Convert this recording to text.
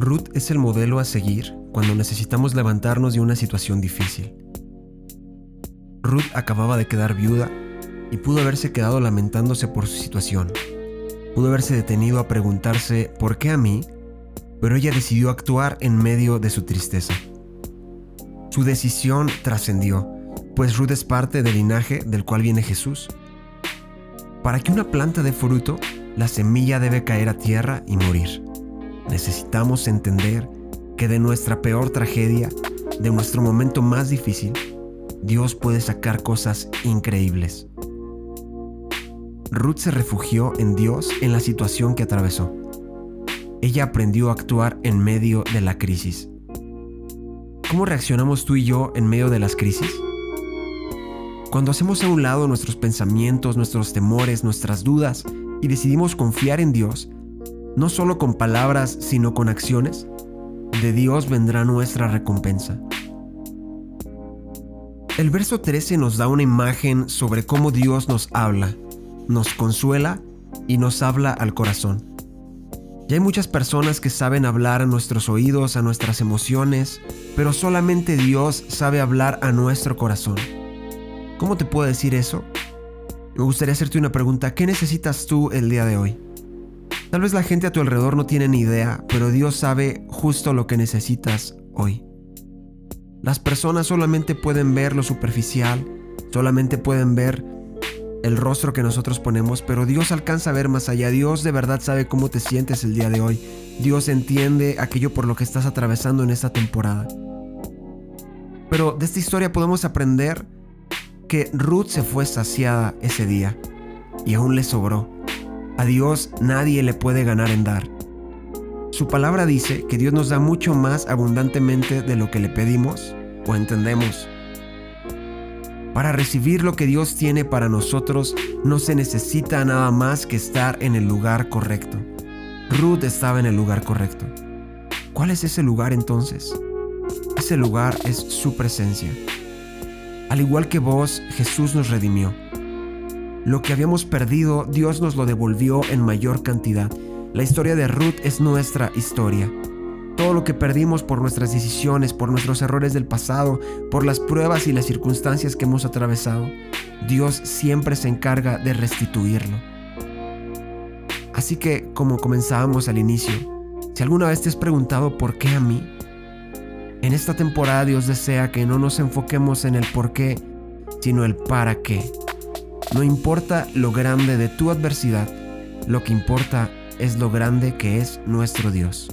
Ruth es el modelo a seguir cuando necesitamos levantarnos de una situación difícil. Ruth acababa de quedar viuda y pudo haberse quedado lamentándose por su situación. Pudo haberse detenido a preguntarse ¿por qué a mí? Pero ella decidió actuar en medio de su tristeza. Su decisión trascendió, pues Ruth es parte del linaje del cual viene Jesús. Para que una planta dé fruto, la semilla debe caer a tierra y morir. Necesitamos entender que de nuestra peor tragedia, de nuestro momento más difícil, Dios puede sacar cosas increíbles. Ruth se refugió en Dios en la situación que atravesó. Ella aprendió a actuar en medio de la crisis. ¿Cómo reaccionamos tú y yo en medio de las crisis? Cuando hacemos a un lado nuestros pensamientos, nuestros temores, nuestras dudas y decidimos confiar en Dios, no solo con palabras, sino con acciones, de Dios vendrá nuestra recompensa. El verso 13 nos da una imagen sobre cómo Dios nos habla, nos consuela y nos habla al corazón. Y hay muchas personas que saben hablar a nuestros oídos, a nuestras emociones, pero solamente Dios sabe hablar a nuestro corazón. ¿Cómo te puedo decir eso? Me gustaría hacerte una pregunta. ¿Qué necesitas tú el día de hoy? Tal vez la gente a tu alrededor no tiene ni idea, pero Dios sabe justo lo que necesitas hoy. Las personas solamente pueden ver lo superficial, solamente pueden ver el rostro que nosotros ponemos, pero Dios alcanza a ver más allá. Dios de verdad sabe cómo te sientes el día de hoy. Dios entiende aquello por lo que estás atravesando en esta temporada. Pero de esta historia podemos aprender que Ruth se fue saciada ese día y aún le sobró. A Dios nadie le puede ganar en dar. Su palabra dice que Dios nos da mucho más abundantemente de lo que le pedimos o entendemos. Para recibir lo que Dios tiene para nosotros no se necesita nada más que estar en el lugar correcto. Ruth estaba en el lugar correcto. ¿Cuál es ese lugar entonces? Ese lugar es su presencia. Al igual que vos, Jesús nos redimió. Lo que habíamos perdido, Dios nos lo devolvió en mayor cantidad. La historia de Ruth es nuestra historia. Todo lo que perdimos por nuestras decisiones, por nuestros errores del pasado, por las pruebas y las circunstancias que hemos atravesado, Dios siempre se encarga de restituirlo. Así que, como comenzábamos al inicio, si alguna vez te has preguntado por qué a mí, en esta temporada Dios desea que no nos enfoquemos en el por qué, sino el para qué. No importa lo grande de tu adversidad, lo que importa es lo grande que es nuestro Dios.